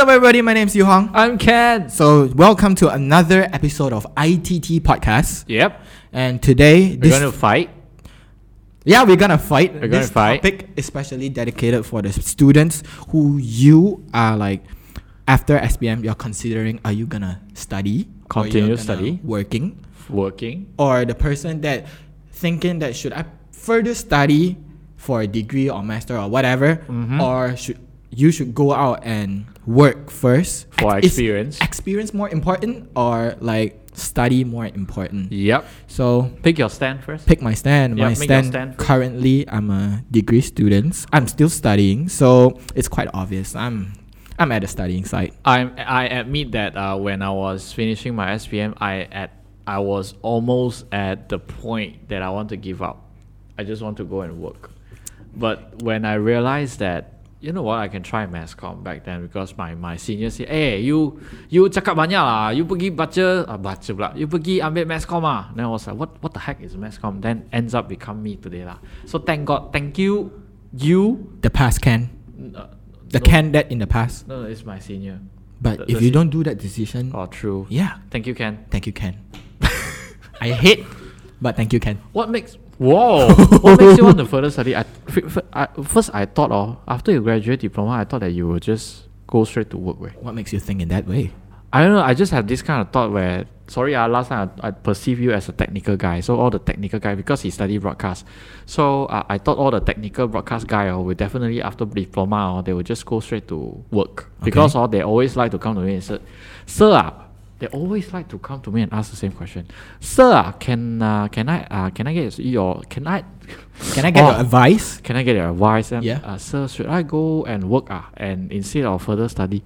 up, everybody? My name's Yu Hong. I'm Ken. So, welcome to another episode of ITT Podcast. Yep. And today, We're this going to fight. yeah, we're gonna fight. We're gonna this fight. topic especially dedicated for the students who you are like after SPM, you're considering are you gonna study, Continue study. working, Working. or the person that thinking that should I further study for a degree or master or whatever, Mhm. or should you should go out and work first For Is experience. experience more important or like study more important? Yep. So Pick your stand first. pick my stand. Yeah, my stand, stand currently I'm a degree student. I'm still studying, so it's quite obvious. I'm I'm at the studying side. I'm, I admit that uh, when I was finishing my SPM, I at I was almost at the point that I want to give up. I just want to go and work. But when I realized that, you know what, I can try mass comm back then because my my senior said, hey, you you cakap banyak lah, you pergi baca, ah, baca pula, you pergi ambil mass comm ah. Then I was like, what what the heck is mass comm? Then ends up become me today lah. So thank God, thank you, you. The past can. Uh, The no, can that in the past. No, it's my senior. But The- if the you se- don't do that decision, Oh, true. yeah, Thank you, Ken. thank you, Ken. I hate, but thank you, Ken. What makes whoa? what makes you want to further study? I, f- f- I first I thought oh after you graduate diploma, I thought that you would just go straight to work. Way. What makes you think in that way? I don't know. I just have this kind of thought where sorry, uh, last time I, I perceive you as a technical guy. So all the technical guy because he studied broadcast. So uh, I thought all the technical broadcast guy oh, will definitely after diploma oh, they will just go straight to work because oh, they always like to come to me and say, sir. ah," they always like to come to me and ask the same question. Sir, ah, can uh, can I uh, can I get your can I Can I get Oh. your advice? can I get your advice? And, Yeah. uh, sir, should I go and work ah, and instead of further study?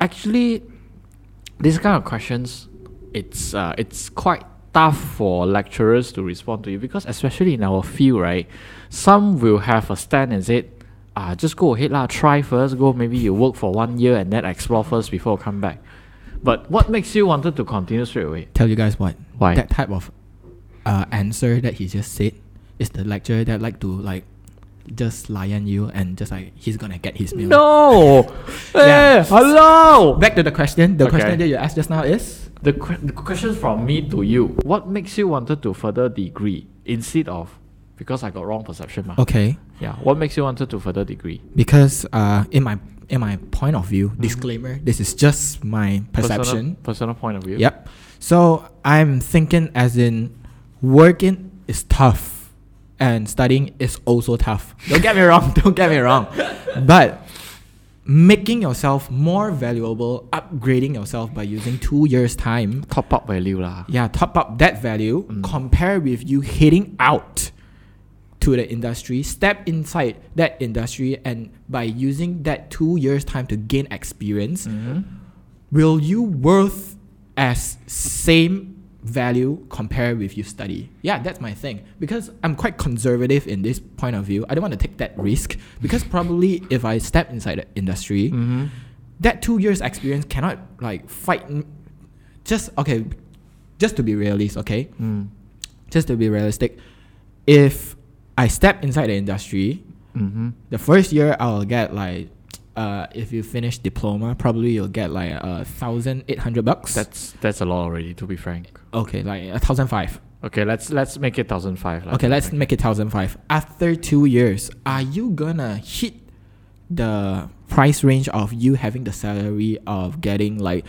Actually, these kind of questions, it's uh, it's quite tough for lecturers to respond to you because especially in our field, right? Some will have a stand and say, ah, just go ahead lah, try first, go maybe you work for one year and then explore first before you come back. But what makes you wanted to continue straight away? Tell you guys what. Why? That type of uh, answer that he just said is the lecturer that like to like just lion you and just like he's gonna get his meal. No! Yeah. Hey, hello! Back to the question. The Okay. question that you asked just now is The, que- the question from me to you. What makes you wanted to further degree instead of because I got wrong perception ma. okay Yeah. What makes you wanted to further degree? because uh in my in my point of view, disclaimer, this is just my perception. Personal, personal point of view. Yep. So I'm thinking as in working is tough and studying is also tough. Don't get me wrong, don't get me wrong. But making yourself more valuable, upgrading yourself by using two years time, Top up value lah. yeah, top up that value, Mm. compare with you hitting out to the industry, step inside that industry and by using that two years time to gain experience, Mhm. will you worth as same value compared with you study yeah that's my thing because i'm quite conservative in this point of view i don't want to take that risk because probably if i step inside the industry Mhm. that two years experience cannot like fight just okay just to be realist okay Mm. just to be realistic if i step inside the industry Mhm. the first year I'll get like uh if you finish diploma probably you'll get like a thousand eight hundred bucks. That's that's a lot already. To be frank. okay, like a thousand five. Okay. Let's let's make it thousand five. Okay, let's make it thousand five. After two years, are you gonna hit the price range of you having the salary of getting like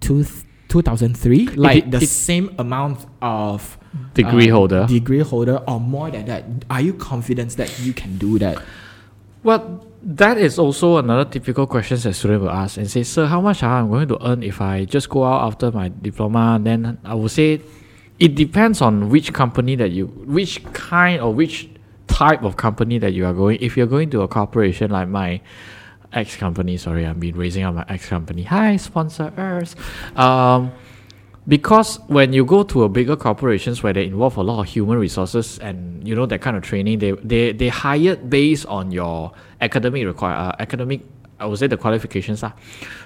two two thousand three? Like it- the it- same amount of degree uh, holder. degree holder or more than that? Are you confident that you can do that? Well, that is also another typical question that student will ask and say, Sir, how much I'm going to earn if I just go out after my diploma? Then I will say, it depends on which company that you, which kind or which type of company that you are going. If you're going to a corporation like my ex company, sorry, I've been raising up my ex company. Hi, sponsors. Um, because when you go to a bigger corporations where they involve a lot of human resources and you know that kind of training, they they they hired based on your academic require uh, academic I would say the qualifications are.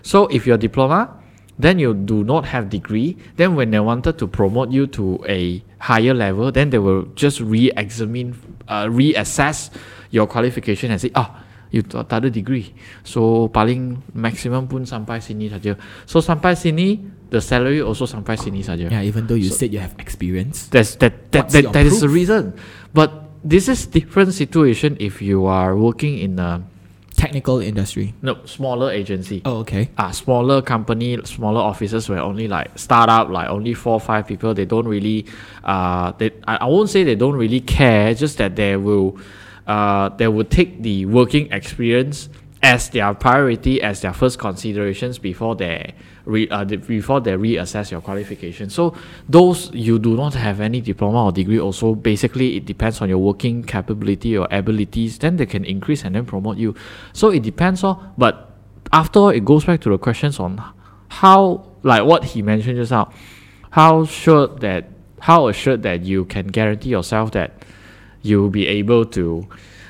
So if you're diploma, then you do not have degree. Then when they wanted to promote you to a higher level, then they will just re-examine, uh, reassess your qualification and say, ah, you tak ada degree. So paling maximum pun sampai sini saja. So sampai sini the salary also sampai sini saja. Yeah, even though you So- said you have experience. That's that that that, that is the reason. But this is different situation if you are working in a Technical industry. no smaller agency. Oh, okay. Ah, smaller company, smaller offices where only like startup, like only four or five people. They don't really, uh, they I, I won't say they don't really care. Just that they will, uh, they will take the working experience as their priority, as their first considerations before they re, uh, before they reassess your qualification. So those you do not have any diploma or degree. Also, basically, it depends on your working capability or abilities. Then they can increase and then promote you. So it depends on, but after all, it goes back to the questions on how, like what he mentioned just now, how sure that, how assured that you can guarantee yourself that you'll be able to,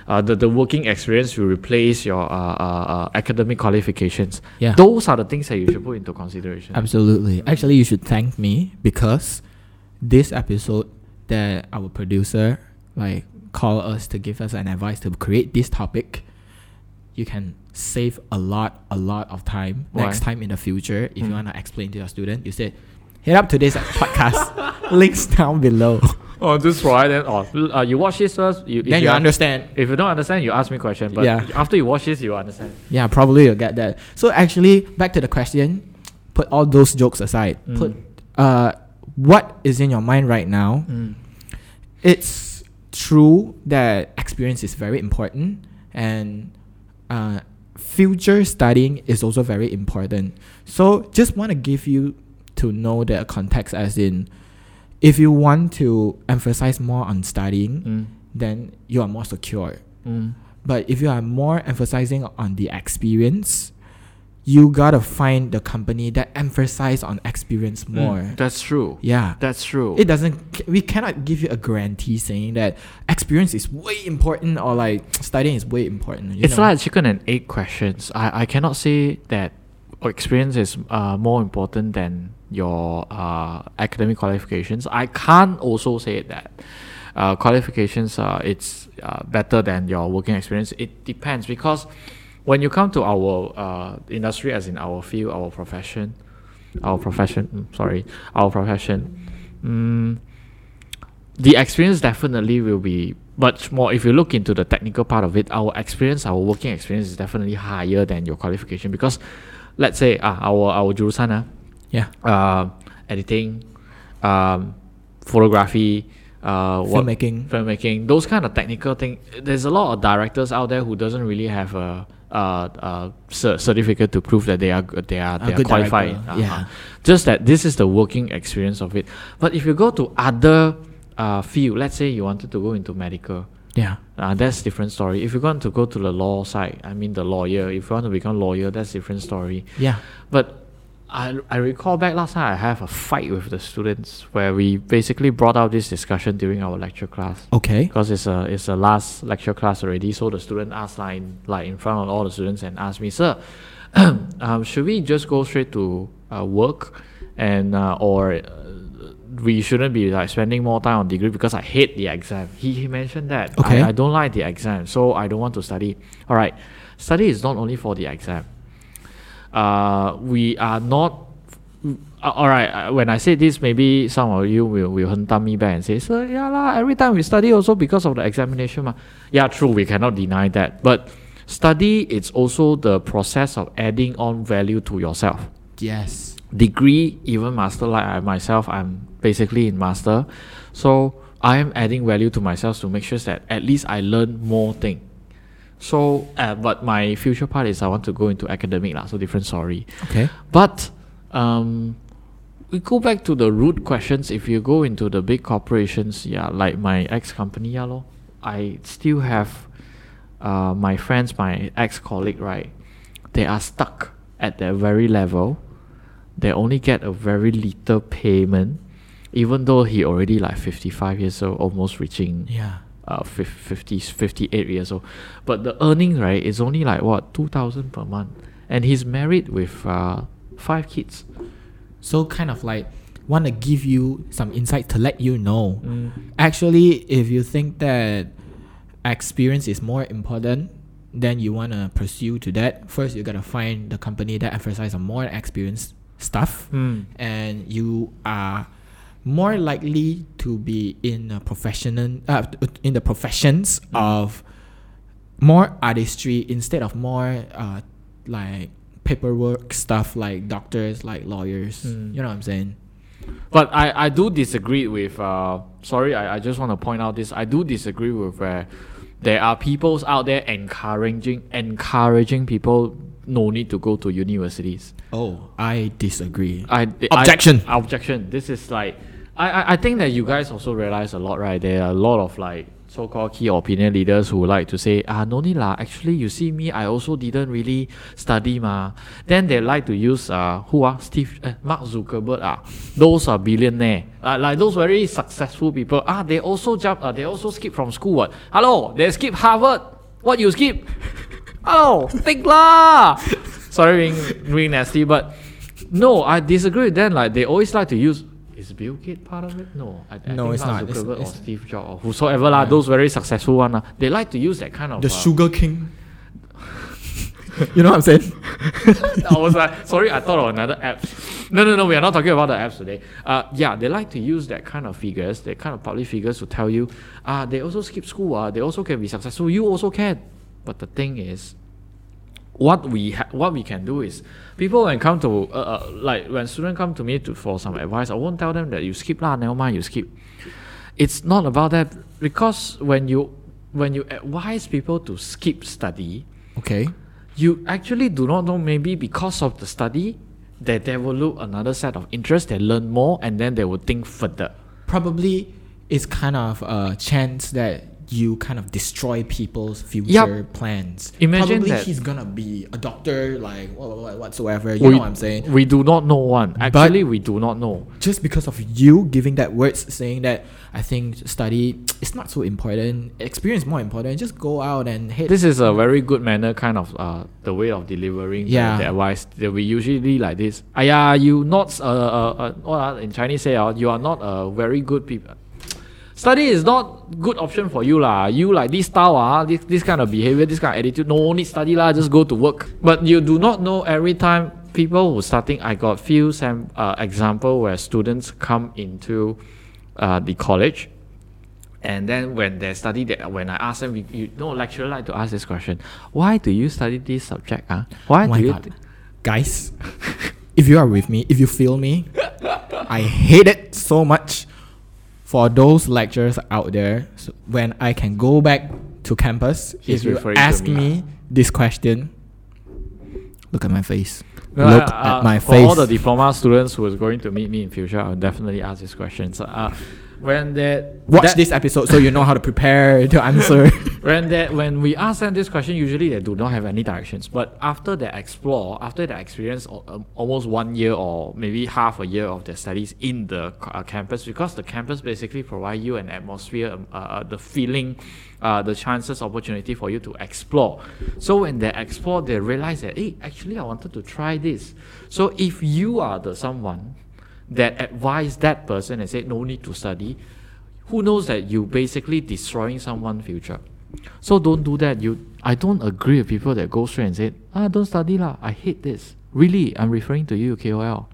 uh, the, the working experience will replace your uh, uh, uh, academic qualifications. Yeah. Those are the things that you should put into consideration. Absolutely. Actually, you should thank me because this episode that our producer like call us to give us an advice to create this topic, you can save a lot, a lot of time Why? next time in the future. If you Mm. want to explain to your student, you say, hit up today's podcast. Links down below. Oh, this right then. Oh, uh, you watch this first. You, then you are- understand. If you don't understand, you ask me question. But Yeah. after you watch this, you understand. Yeah, probably you'll get that. So actually, back to the question. Put all those jokes aside. Mm. Put uh, what is in your mind right now. It's true that experience is very important, and uh, future studying is also very important. So just want to give you to know the context, as in, if you want to emphasize more on studying, Mm. then you are more secure. Mm. But if you are more emphasizing on the experience, you gotta find the company that emphasize on experience more. Mm. That's true. Yeah. That's true. It doesn't we cannot give you a guarantee saying that experience is way important or like studying is way important. you it's know? like chicken and egg questions. I, I cannot say that experience is uh, more important than your uh, academic qualifications. I can't also say that uh, qualifications uh, it's uh, better than your working experience. It depends because when you come to our uh, industry, as in our field, our profession, our profession, mm, sorry, our profession, mm, the experience definitely will be much more if you look into the technical part of it our experience our working experience is definitely higher than your qualification because let's say ah, our our jurusan ah, yeah. uh, editing um, photography uh, what- Filmmaking. filmmaking those kind of technical thing there's a lot of directors out there who doesn't really have a uh, uh, cer- certificate to prove that they are good- they are they are qualified Uh-huh. yeah. just that this is the working experience of it but if you go to other uh, field let's say you wanted to go into medical Yeah. uh, that's different story if you want to go to the law side I mean the lawyer if you want to become lawyer that's a different story Yeah. but I, I recall back last time I have a fight with the students where we basically brought out this discussion during our lecture class Okay. because it's a it's a last lecture class already. So the student asked like in, like in front of all the students and asked me, sir, um, should we just go straight to uh, work and uh, or uh, we shouldn't be like spending more time on degree because I hate the exam. He, he mentioned that Okay. I, I don't like the exam, so I don't want to study. All right, study is not only for the exam. Uh, we are not uh, all right. Uh, when I say this, maybe some of you will will hentam me back and say, "So yeah lah, every time we study also because of the examination ma." Yeah, true. We cannot deny that. But study it's also the process of adding on value to yourself. Yes. Degree, even master, like I myself, I'm basically in master, so I am adding value to myself to make sure that at least I learn more thing. So, uh, but my future part is I want to go into academic lah. So different story. Okay. But um, we go back to the root questions. If you go into the big corporations, yeah, like my ex company, yeah, lor, I still have uh, my friends, my ex colleague, right? They are stuck at their very level. They only get a very little payment, even though he already like 55 years old, almost reaching Yeah. Uh, fif- 50, 58 years old. But the earnings, right, is only like what, 2,000 per month. And he's married with uh, five kids. So kind of like want to give you some insight to let you know. Mm. Actually, if you think that experience is more important, then you wanna pursue to that. First, you gotta find the company that emphasize on more experience stuff, Mm. and you are more likely to be in a professional uh, in the professions of more artistry instead of more uh, like paperwork stuff like doctors like lawyers. Mm. you know what i'm saying? But I, I do disagree with uh sorry I, I just want to point out this. I do disagree with where there are peoples out there encouraging encouraging people no need to go to universities. oh i disagree I Objection. I, objection. This is like I, I I think that you guys also realize a lot, right? There are a lot of like so-called key opinion leaders who like to say, ah, no need lah. Actually, you see me, I also didn't really study ma. Then they like to use uh who ah Steve uh, Mark Zuckerberg ah. Those are billionaire. Uh, like those very successful people ah. They also jump. Uh, they also skip from school. What? Hello, they skip Harvard. What you skip? Hello, think lah. Sorry, being, being nasty, but no, I disagree Then. Like they always like to use. Is Bill Gates part of it? No, I, I No, think it's not. It's- Zuckerberg or it's- Steve Jobs or whosoever lah. Yeah. Those very successful one. lah. They like to use that kind of. the uh, sugar king you know what i'm saying I was like, sorry, I thought of another app. No, no, no, we are not talking about the apps today. Uh, yeah, they like to use that kind of figures, that kind of public figures to tell you, ah, they also skip school, ah, they also can be successful. You also can. But the thing is, what we ha- what we can do is, people when come to uh, uh, like when students come to me to for some advice, I won't tell them that you skip lah, never mind, you skip. It's not about that because when you when you advise people to skip study, okay you actually do not know maybe because of the study that they will look another set of interest they learn more and then they will think further probably it's kind of a chance that you kind of destroy people's future plans. Imagine probably that- he's gonna be a doctor, like what, what, whatsoever. You we, know what I'm saying? we do not know one But- actually we do not know Just because of you giving that words, saying that I think study it's not so important. Experience more important. Just go out and hit. this is a very good manner kind of uh, the way of delivering the- Yeah. the, advice that we usually like this Aya, you not uh, uh, uh, ah, in Chinese say uh, you are not a very good people Study is not good option for you lah. You like this style ah, this, this kind of behavior, this kind of attitude. No need study lah. Just go to work. But you do not know every time people who starting. I got few sam uh, example where students come into uh, the college, and then when they study that, when I ask them, you, you know, lecturer like to ask this question: Why do you study this subject? Ah, why oh do you? god, guys! if you are with me, if you feel me, I hate it so much. For those lecturers out there, so when I can go back to campus, He's if you ask me. me this question, look at my face. No, look uh, at my for face. all the diploma students who is going to meet me in future, I'll definitely ask this question. So, uh, when they Watch that- this episode so you know how to prepare to answer. when that when we ask them this question, usually they do not have any directions. But after they explore, after they experience um, almost one year or maybe half a year of their studies in the uh, campus, because the campus basically provide you an atmosphere, um, uh, uh, the feeling, uh, the chances, opportunity for you to explore. So when they explore, they realize that, hey, actually, I wanted to try this. So if you are the someone that advise that person and say no need to study, who knows that you basically destroying someone's future. So don't do that. You I don't agree with people that go straight and say, ah, don't study lah. I hate this. Really, I'm referring to you, KOL.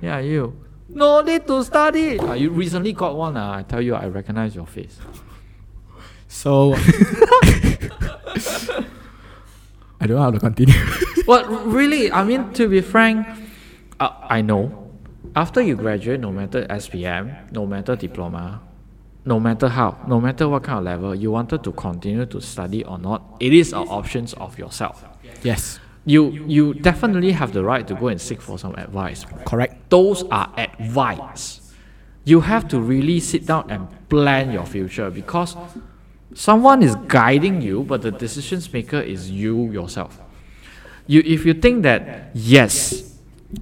Yeah, you. No need to study. Ah, you recently got one. Ah, I tell you, I recognize your face. so I don't know how to continue. But really, I mean, to be frank, uh, I know. After you graduate, no matter SPM, no matter diploma, no matter how, no matter what kind of level, you wanted to continue to study or not, it is an options of yourself. yes, You you definitely have the right to go and seek for some advice. correct. Those are advice. You have to really sit down and plan your future because someone is guiding you, but the decisions maker is you yourself. You if you think that yes,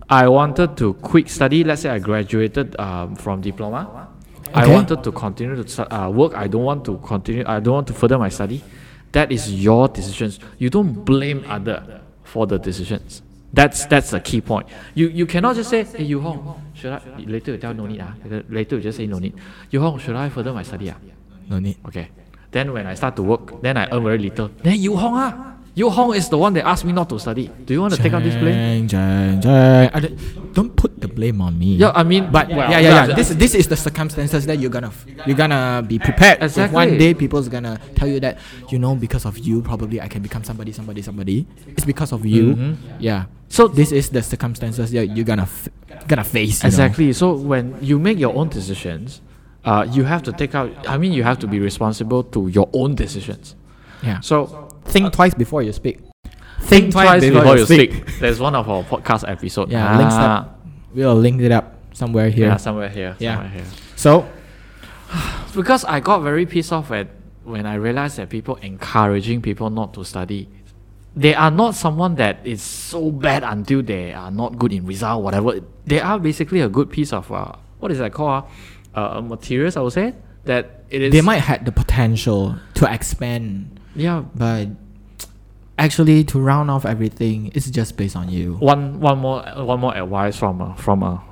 I wanted to quit study. Let's say I graduated um, from diploma. I wanted to continue to uh, work. I don't want to continue. I don't want to further my study. That is your decisions. You don't blame other for the decisions. That's that's the key point. You you cannot just say, hey, Yu Hong, should I later you tell no need ah. Later- Later you just say no need. Yu Hong, should I further my study ah? No need. Okay. Then when I start to work, then I earn very little. Then Yu Hong ah. Yu Hong is the one that asked me not to study. Do you want to take up this blame? Don't, put blame on me. Yeah, I mean, But well, yeah, yeah, yeah. yeah, This this is the circumstances that you're gonna you're gonna be prepared. Exactly. If one day people's gonna tell you that you know because of you probably I can become somebody, somebody, somebody. It's because of you. Mhm. Yeah. So This is the circumstances that you're gonna f- gonna face. you know. Exactly. So when you make your own decisions, uh, you have to take out. I mean, you have to be responsible to your own decisions. Yeah. So Think twice before you speak. think twice before you speak. There's one of our podcast episode. Yeah, links Ah, up. We'll link it up somewhere here. Yeah, somewhere here. Yeah. Somewhere here. So Because I got very pissed off when when I realized that people encouraging people not to study. They are not someone that is so bad until they are not good in result, whatever. They are basically a good piece of uh, what is that called? Uh, uh, materials, I would say that it is. they might have the potential to expand, yeah. but actually to round off everything, it's just based on you. One one more one more advice from a from a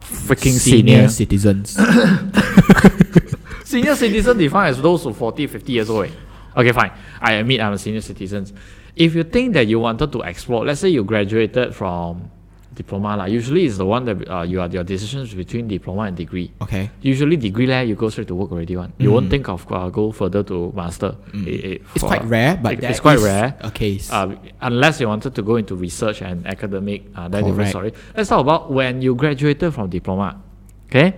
freaking senior citizens. senior citizen defined as those who 40 50 years old okay fine i admit i'm a senior citizen if you think that you wanted to explore let's say you graduated from diploma lah. usually it's the one that uh, you are your decisions between diploma and degree okay. usually degree leh, you go straight to work already one you won't Mm. think of uh, go further to master Mm. It- it- It's for- quite rare, but it- it's quite rare A case. uh, unless you wanted to go into research and academic, uh, then different story. Let's talk about when you graduated from diploma. Okay,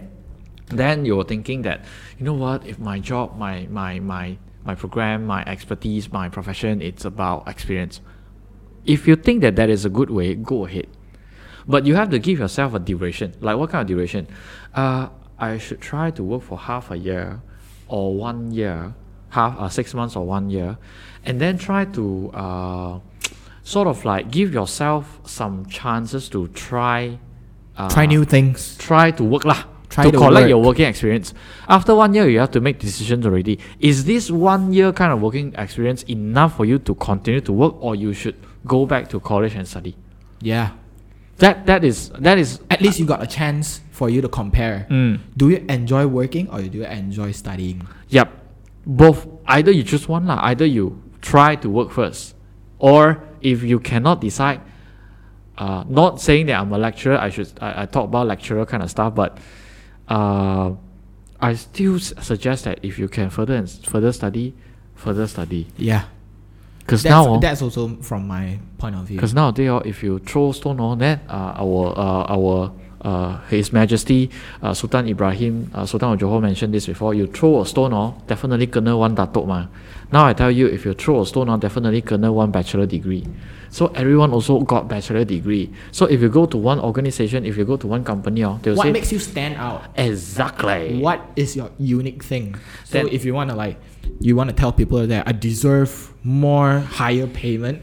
then you were thinking that you know what? If my job, my my my my program, my expertise, my profession, it's about experience. If you think that that is a good way, go ahead. But you have to give yourself a duration. Like what kind of duration? Uh, I should try to work for half a year or one year, half uh, six months or one year, and then try to uh, sort of like give yourself some chances to try. Uh, Try new things. Try to work lah. Try to to collect work. your working experience. After one year, you have to make decisions already. Is this one year kind of working experience enough for you to continue to work, or you should go back to college and study? Yeah. That that is that is At least you got a chance for you to compare. Mm. Do you enjoy working or do you enjoy studying? Yep. Both. Either you choose one lah. Either you try to work first, or if you cannot decide. Uh, not saying that I'm a lecturer. I should I, I talk about lecturer kind of stuff, but uh, I still suggest that if you can further and further study, further study. Yeah. Because now, that's also from my point of view. because now they are, if you throw stone on that, uh, our uh, our uh, His Majesty uh, Sultan Ibrahim, uh, Sultan of Johor mentioned this before. You throw a stone, oh, definitely kena one datuk ma. Now I tell you, if you throw a stone, oh, definitely kena one bachelor degree. So everyone also got bachelor degree. So if you go to one organization, if you go to one company, oh, they'll what say makes you stand out? exactly What is your unique thing? So Then- if you want to like, you want to tell people that I deserve more higher payment.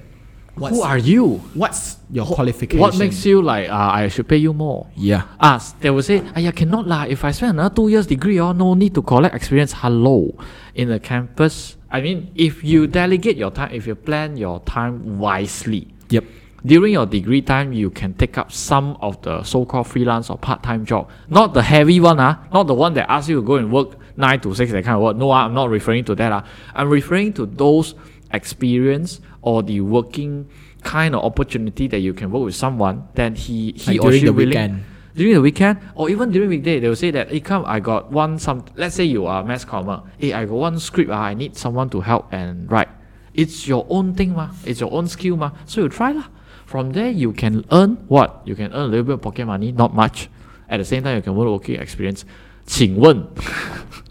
What's, Who are you? What's your qualification? What makes you like? Uh, I should pay you more. Yeah. Ah, they will say, "Aya, cannot lah. If I spend another two years degree, oh, no need to collect experience. Hello, in the campus. I mean, if you delegate your time, if you plan your time wisely, Yep. during your degree time, you can take up some of the so-called freelance or part-time job. Not the heavy one, ah. Not the one that asks you to go and work nine to six, that kind of work. No, ah, I'm not referring to that. Ah. I'm referring to those experience or the working kind of opportunity that you can work with someone, then he, he Like or during she the willing, weekend. during the weekend or even during weekday, they will say that, hey, come, I got one, some, let's say you are mass commer. Hey, I got one script, ah, I need someone to help and write. It's your own thing, ma. It's your own skill, ma. So you try lah. From there, you can earn what? You can earn a little bit of pocket money, not much. At the same time, you can work working experience. 请问,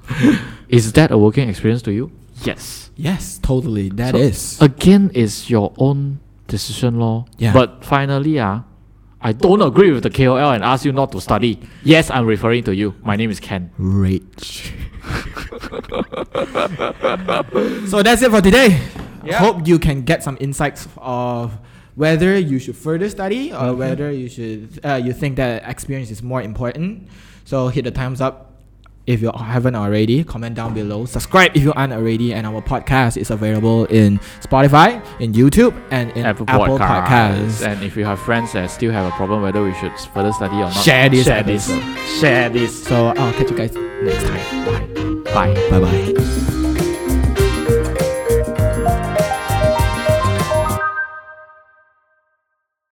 is that a working experience to you? Yes. Yes, totally. That So, is. Again, it's your own decision law. Yeah. But finally, ah, I don't agree with the KOL and ask you not to study. Yes, I'm referring to you. My name is Ken. Rage. so that's it for today. Yeah. Hope you can get some insights of whether you should further study or Mhm. whether you should uh, you think that experience is more important. So hit the thumbs up if you haven't already. Comment down below. Subscribe if you aren't already. And our podcast is available in Spotify, in YouTube, and in Apple, Apple, Podcasts. Podcasts. And if you have friends that still have a problem whether we should further study or not, Share this Share this. episode. Share this. So I'll catch you guys next time. Bye. Bye. Bye bye.